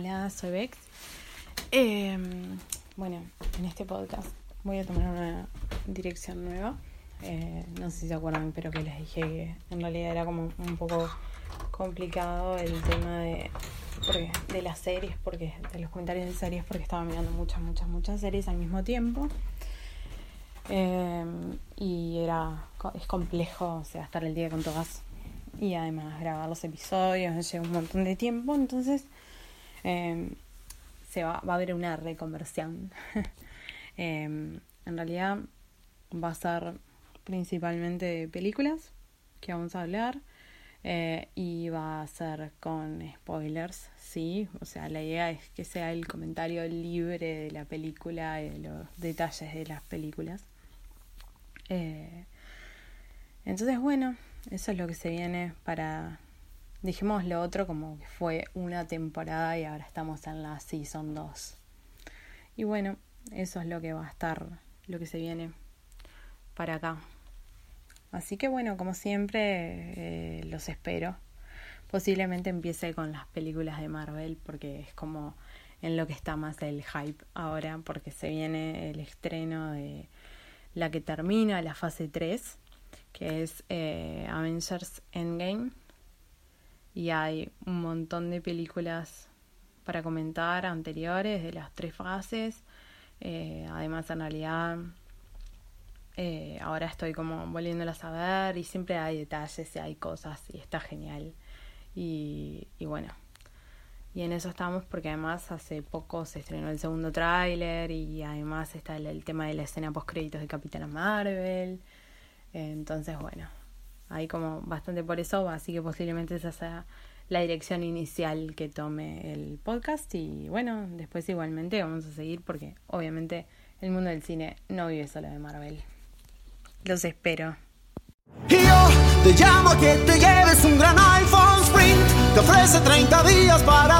Hola, soy Bex. Em, bueno, en este podcast voy a tomar una dirección nueva. Eh, no sé si se acuerdan, pero que les dije que en realidad era como un poco complicado el tema de, de las series, porque de los comentarios de series, porque estaba mirando muchas, muchas, muchas series al mismo tiempo. Em, y era es complejo, o estar el día con todas y además grabar los episodios lleva un montón de tiempo, entonces Em, se va, va, a haber una reconversión. Em, en realidad va a ser principalmente películas que vamos a hablar eh, y va a ser con spoilers, sí, o sea, la idea es que sea el comentario libre de la película y de los detalles de las películas. Eh, entonces, bueno, eso es lo que se viene para dijimos lo otro como que fue una temporada y ahora estamos en la season 2. Y bueno, eso es lo que va a estar, lo que se viene para acá. Así que bueno, como siempre, eh, los espero. Posiblemente empiece con las películas de Marvel porque es como en lo que está más el hype ahora porque se viene el estreno de la que termina la fase 3 que es eh, Avengers Endgame y hay un montón de películas para comentar anteriores de las tres fases. Eh, además, en realidad, eh, ahora estoy como volviéndolas a ver y siempre hay detalles y hay cosas y está genial. Y, y bueno, y en eso estamos porque además hace poco se estrenó el segundo tráiler y además está el, tema de la escena post créditos de Capitana Marvel. entonces, bueno, hay como bastante por eso, así que posiblemente esa sea la dirección inicial que tome el podcast y bueno, después igualmente vamos a seguir porque obviamente el mundo del cine no vive solo de Marvel. Los espero. te llamo que te lleves un gran iPhone Sprint, te ofrece 30 días para.